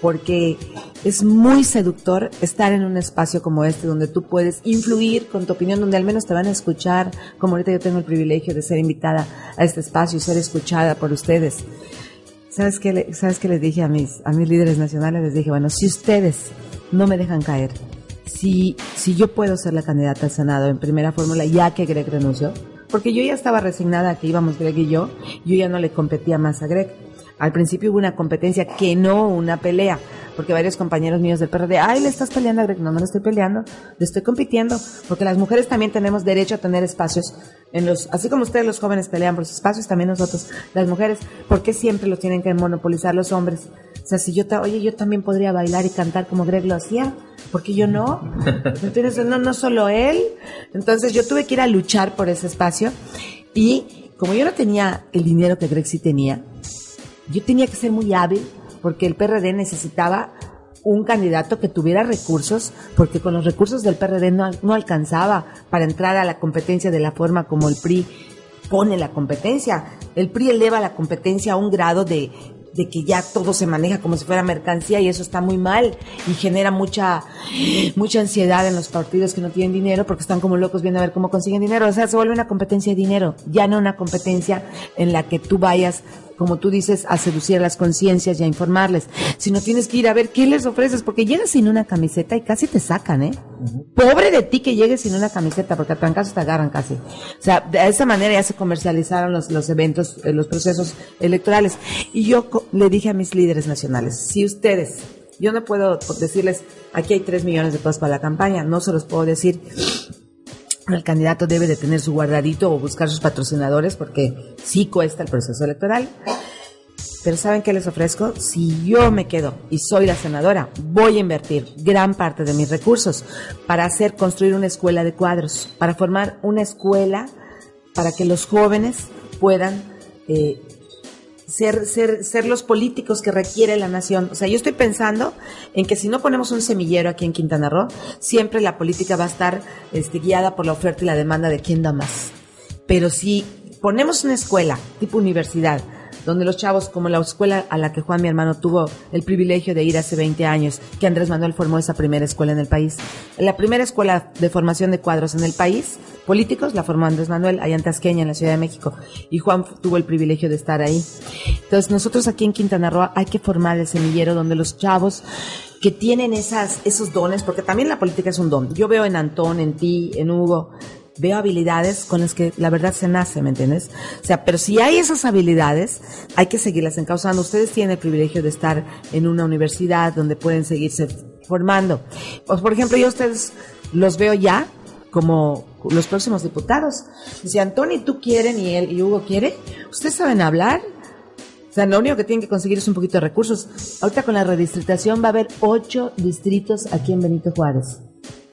porque es muy seductor estar en un espacio como este donde tú puedes influir con tu opinión, donde al menos te van a escuchar, como ahorita yo tengo el privilegio de ser invitada a este espacio y ser escuchada por ustedes. ¿Sabes qué, ¿Sabes qué les dije a mis, a mis líderes nacionales? Les dije, bueno, si ustedes no me dejan caer, si, si yo puedo ser la candidata al Senado en primera fórmula, ya que Greg renunció, porque yo ya estaba resignada que íbamos Greg y yo, yo ya no le competía más a Greg al principio hubo una competencia que no una pelea, porque varios compañeros míos del PRD, ay, le estás peleando a Greg, no, no le estoy peleando, le estoy compitiendo, porque las mujeres también tenemos derecho a tener espacios en los, así como ustedes los jóvenes pelean por sus espacios, también nosotros, las mujeres, ¿por qué siempre lo tienen que monopolizar los hombres? O sea, si yo, oye, yo también podría bailar y cantar como Greg lo hacía, porque yo no? Entonces, no, no solo él. Entonces yo tuve que ir a luchar por ese espacio y como yo no tenía el dinero que Greg sí tenía, yo tenía que ser muy hábil porque el PRD necesitaba un candidato que tuviera recursos, porque con los recursos del PRD no, no alcanzaba para entrar a la competencia de la forma como el PRI pone la competencia. El PRI eleva la competencia a un grado de, de que ya todo se maneja como si fuera mercancía y eso está muy mal y genera mucha mucha ansiedad en los partidos que no tienen dinero porque están como locos viendo a ver cómo consiguen dinero. O sea, se vuelve una competencia de dinero, ya no una competencia en la que tú vayas como tú dices, a seducir a las conciencias y a informarles, sino tienes que ir a ver qué les ofreces, porque llegas sin una camiseta y casi te sacan, ¿eh? Pobre de ti que llegues sin una camiseta, porque a trancazo te agarran casi. O sea, de esa manera ya se comercializaron los, los eventos, eh, los procesos electorales. Y yo le dije a mis líderes nacionales, si ustedes yo no puedo decirles, aquí hay tres millones de pesos para la campaña, no se los puedo decir, el candidato debe de tener su guardadito o buscar sus patrocinadores porque sí cuesta el proceso electoral. Pero ¿saben qué les ofrezco? Si yo me quedo y soy la senadora, voy a invertir gran parte de mis recursos para hacer construir una escuela de cuadros, para formar una escuela para que los jóvenes puedan eh, ser, ser, ser los políticos que requiere la nación. O sea, yo estoy pensando en que si no ponemos un semillero aquí en Quintana Roo, siempre la política va a estar este, guiada por la oferta y la demanda de quién da más. Pero si ponemos una escuela tipo universidad, donde los chavos, como la escuela a la que Juan, mi hermano, tuvo el privilegio de ir hace 20 años, que Andrés Manuel formó esa primera escuela en el país. La primera escuela de formación de cuadros en el país, políticos, la formó Andrés Manuel, allá en Tasqueña, en la Ciudad de México, y Juan tuvo el privilegio de estar ahí. Entonces, nosotros aquí en Quintana Roo hay que formar el semillero donde los chavos que tienen esas, esos dones, porque también la política es un don. Yo veo en Antón, en ti, en Hugo, veo habilidades con las que la verdad se nace, ¿me entiendes? O sea, pero si hay esas habilidades, hay que seguirlas encauzando. Ustedes tienen el privilegio de estar en una universidad donde pueden seguirse formando. Pues, por ejemplo, yo ustedes los veo ya como los próximos diputados. Si Antonio y tú quieren y él y Hugo quiere, ustedes saben hablar. O sea, lo único que tienen que conseguir es un poquito de recursos. Ahorita con la redistritación va a haber ocho distritos aquí en Benito Juárez.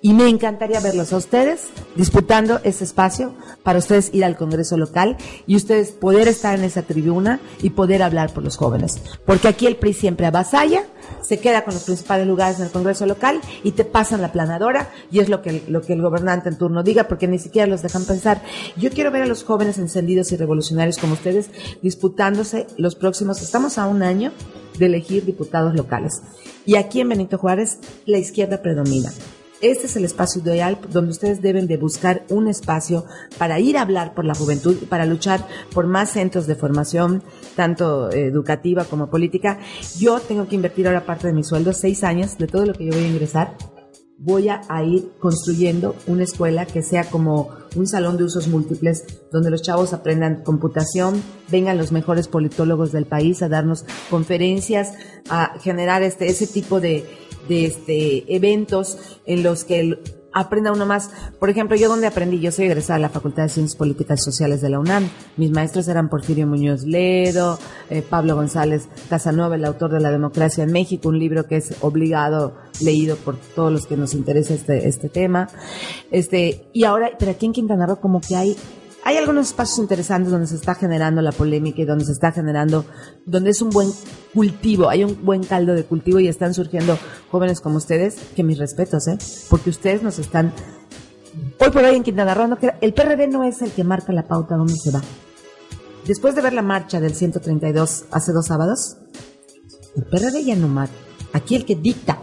Y me encantaría verlos a ustedes disputando ese espacio para ustedes ir al Congreso local y ustedes poder estar en esa tribuna y poder hablar por los jóvenes. Porque aquí el PRI siempre avasalla, se queda con los principales lugares en el Congreso local y te pasan la planadora y es lo que, lo que el gobernante en turno diga porque ni siquiera los dejan pensar. Yo quiero ver a los jóvenes encendidos y revolucionarios como ustedes disputándose los próximos, estamos a un año de elegir diputados locales. Y aquí en Benito Juárez la izquierda predomina. Este es el espacio ideal donde ustedes deben de buscar un espacio para ir a hablar por la juventud para luchar por más centros de formación, tanto educativa como política. Yo tengo que invertir ahora parte de mi sueldo, seis años de todo lo que yo voy a ingresar. Voy a ir construyendo una escuela que sea como un salón de usos múltiples donde los chavos aprendan computación, vengan los mejores politólogos del país a darnos conferencias, a generar este, ese tipo de, de este, eventos en los que aprenda uno más. Por ejemplo, yo donde aprendí, yo soy egresada de la Facultad de Ciencias Políticas y Sociales de la UNAM. Mis maestros eran Porfirio Muñoz Ledo, eh, Pablo González Casanova, el autor de La Democracia en México, un libro que es obligado, leído por todos los que nos interesa este, este tema. Este, y ahora, pero aquí en Quintana Roo como que hay hay algunos espacios interesantes donde se está generando la polémica y donde se está generando, donde es un buen cultivo, hay un buen caldo de cultivo y están surgiendo jóvenes como ustedes, que mis respetos, ¿eh? Porque ustedes nos están, hoy por hoy en Quintana Roo, no el PRD no es el que marca la pauta donde se va. Después de ver la marcha del 132 hace dos sábados, el PRD ya no marca. Aquí el que dicta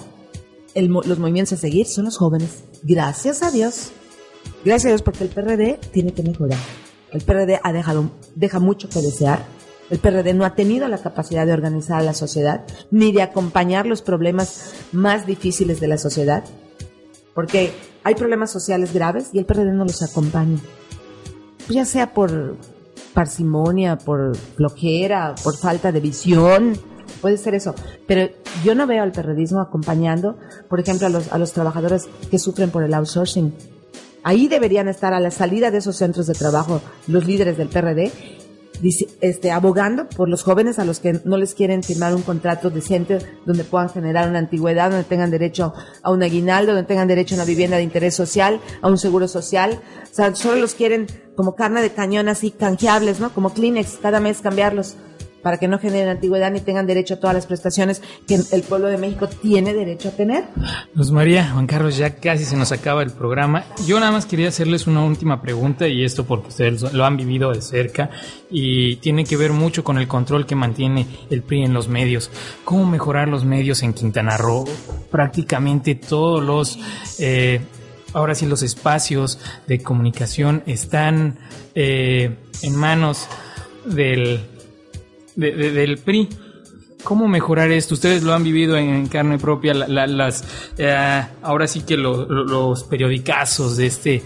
el los movimientos a seguir son los jóvenes. Gracias a Dios. Gracias a Dios porque el PRD tiene que mejorar. El PRD ha dejado, deja mucho que desear. El PRD no ha tenido la capacidad de organizar a la sociedad ni de acompañar los problemas más difíciles de la sociedad. Porque hay problemas sociales graves y el PRD no los acompaña. Ya sea por parsimonia, por flojera, por falta de visión, puede ser eso. Pero yo no veo al perredismo acompañando, por ejemplo, a los, a los trabajadores que sufren por el outsourcing. Ahí deberían estar a la salida de esos centros de trabajo los líderes del PRD, este, abogando por los jóvenes a los que no les quieren firmar un contrato decente donde puedan generar una antigüedad, donde tengan derecho a un aguinaldo, donde tengan derecho a una vivienda de interés social, a un seguro social. O sea, solo los quieren como carne de cañón así canjeables, ¿no? Como Kleenex, cada mes cambiarlos para que no generen antigüedad ni tengan derecho a todas las prestaciones que el pueblo de México tiene derecho a tener. Luz María, Juan Carlos, ya casi se nos acaba el programa. Yo nada más quería hacerles una última pregunta y esto porque ustedes lo han vivido de cerca y tiene que ver mucho con el control que mantiene el PRI en los medios. ¿Cómo mejorar los medios en Quintana Roo? Prácticamente todos los... eh, ahora sí los espacios de comunicación están eh, en manos del, de- de- del PRI. ¿Cómo mejorar esto? Ustedes lo han vivido en carne propia, la- la- las eh, ahora sí que lo- lo- los periodicazos de este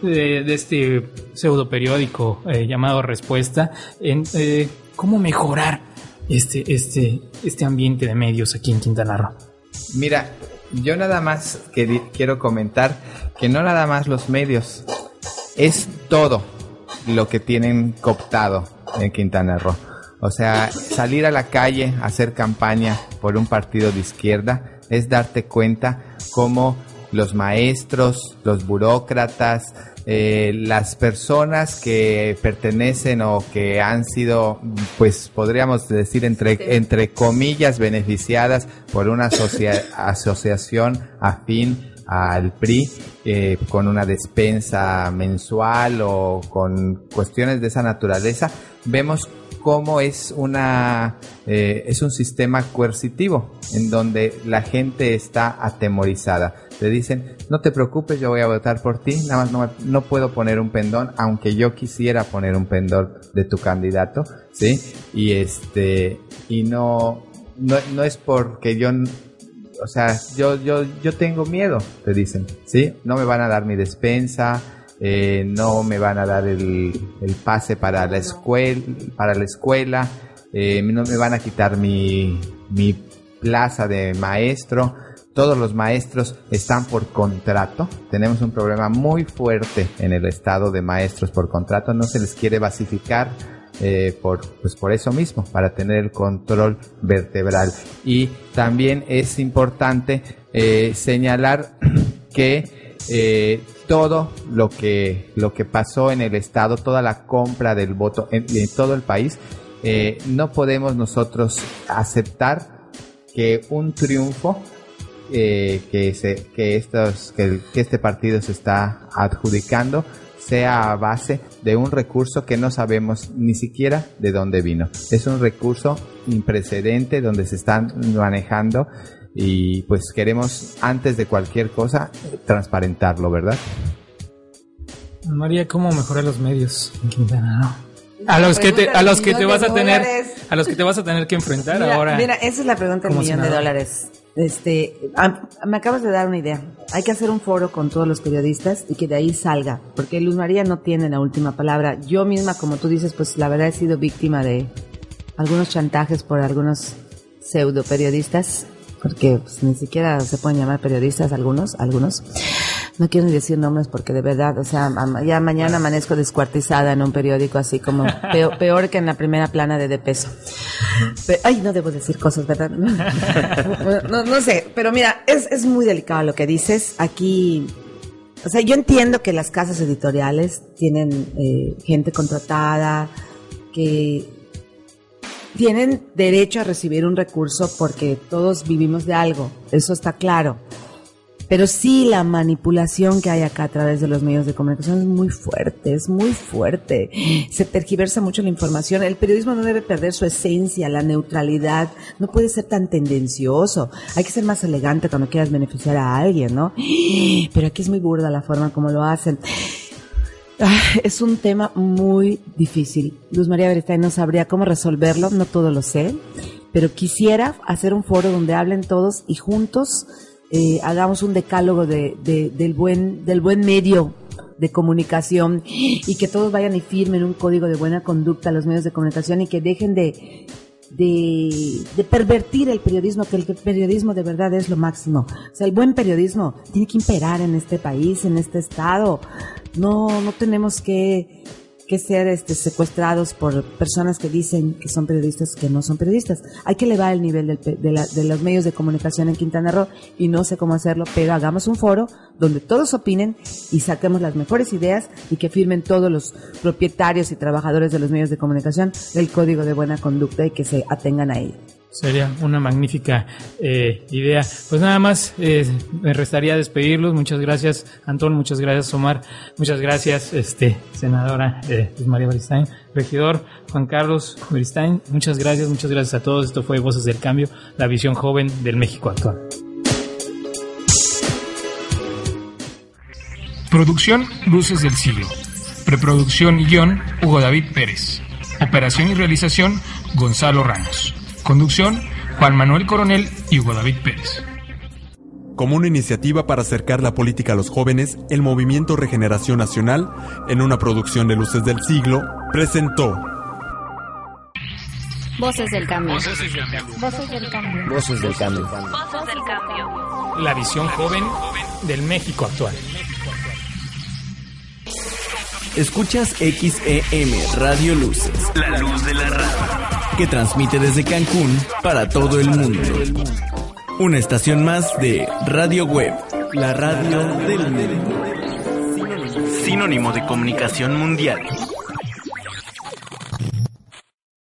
de, este pseudo periódico eh, llamado Respuesta. En, eh, ¿Cómo mejorar este este este ambiente de medios aquí en Quintana Roo? Mira, yo nada más quiero comentar que no nada más los medios, es todo lo que tienen cooptado en Quintana Roo. O sea, salir a la calle, hacer campaña por un partido de izquierda, es darte cuenta cómo los maestros, los burócratas, eh, las personas que pertenecen o que han sido, pues podríamos decir entre, entre comillas, beneficiadas por una asocia- asociación afín al PRI eh, con una despensa mensual o con cuestiones de esa naturaleza, vemos cómo es una eh, es un sistema coercitivo en donde la gente está atemorizada. Te dicen, no te preocupes, yo voy a votar por ti, nada más no, no puedo poner un pendón, aunque yo quisiera poner un pendón de tu candidato, ¿sí? Y este, y no, no, no es porque yo o sea, yo, yo, yo tengo miedo, te dicen, ¿sí? No me van a dar mi despensa, eh, no me van a dar el, el pase para la escuela, para la escuela, eh, no me van a quitar mi, mi plaza de maestro. Todos los maestros están por contrato. Tenemos un problema muy fuerte en el estado de maestros por contrato. No se les quiere basificar eh, por, pues por eso mismo, para tener el control vertebral. Y también es importante eh, señalar que eh, todo lo que, lo que pasó en el Estado, toda la compra del voto en, en todo el país, eh, no podemos nosotros aceptar que un triunfo eh, que, se, que, estos, que, el- que este partido se está adjudicando sea a base de un recurso que no sabemos ni siquiera de dónde vino. Es un recurso imprecedente donde se están manejando y pues queremos antes de cualquier cosa transparentarlo, ¿verdad? María, ¿cómo mejorar los medios en Quintana Roo? A los que te, a los que te vas a tener, a los que te vas a tener que enfrentar Mira, ahora. mira, esa es la pregunta del millón de dólares. Este, me acabas de dar una idea. Hay que hacer un foro con todos los periodistas y que de ahí salga, porque Luz María no tiene la última palabra. Yo misma, como tú dices, pues la verdad he sido víctima de algunos chantajes por algunos pseudo periodistas, porque pues, ni siquiera se pueden llamar periodistas algunos, algunos. No quiero ni decir nombres porque de verdad, o sea, ya mañana amanezco descuartizada en un periódico así como peor, peor que en la primera plana de De Peso. Pe- ay, no debo decir cosas, ¿verdad? No, no sé, pero mira, es, es muy delicado lo que dices. Aquí, o sea, yo entiendo que las casas editoriales tienen eh, gente contratada, que tienen derecho a recibir un recurso porque todos vivimos de algo, eso está claro. Pero sí la manipulación que hay acá a través de los medios de comunicación es muy fuerte, es muy fuerte. Se tergiversa mucho la información. El periodismo no debe perder su esencia, la neutralidad. No puede ser tan tendencioso. Hay que ser más elegante cuando quieras beneficiar a alguien, ¿no? Pero aquí es muy burda la forma como lo hacen. Ah, Es un tema muy difícil. Luz María Beristain no sabría cómo resolverlo, no todo lo sé, pero quisiera hacer un foro donde hablen todos y juntos eh, hagamos un decálogo de, de- del, buen, del buen medio de comunicación y que todos vayan y firmen un código de buena conducta a los medios de comunicación y que dejen de, de, de pervertir el periodismo, que el periodismo de verdad es lo máximo. O sea, el buen periodismo tiene que imperar en este país, en este estado. No, no tenemos que, que ser este, secuestrados por personas que dicen que son periodistas que no son periodistas. Hay que elevar el nivel del de, la- de los medios de comunicación en Quintana Roo y no sé cómo hacerlo, pero hagamos un foro donde todos opinen y saquemos las mejores ideas y que firmen todos los propietarios y trabajadores de los medios de comunicación el código de buena conducta y que se atengan a él. Sería una magnífica eh, idea. Pues nada más, eh, me restaría despedirlos. Muchas gracias, Antón. Muchas gracias, Omar. Muchas gracias, este, senadora eh, María Beristain. Regidor Juan Carlos Beristain. Muchas gracias, muchas gracias a todos. Esto fue Voces del Cambio, la visión joven del México actual. Producción Luces del Siglo. Preproducción y guion Hugo David Pérez. Operación y realización Gonzalo Ramos. Conducción Juan Manuel Coronel y Hugo David Pérez. Como una iniciativa para acercar la política a los jóvenes, el Movimiento Regeneración Nacional, en una producción de Luces del Siglo, presentó Voces del cambio. Voces del cambio. Voces del cambio. Voces del cambio. Voces del cambio. La visión joven del México actual. Escuchas XEM Radio Luces, La luz de la radio. Que transmite desde Cancún para todo el mundo. Una estación más de Radio Web, la radio del mundo. Sinónimo de comunicación mundial.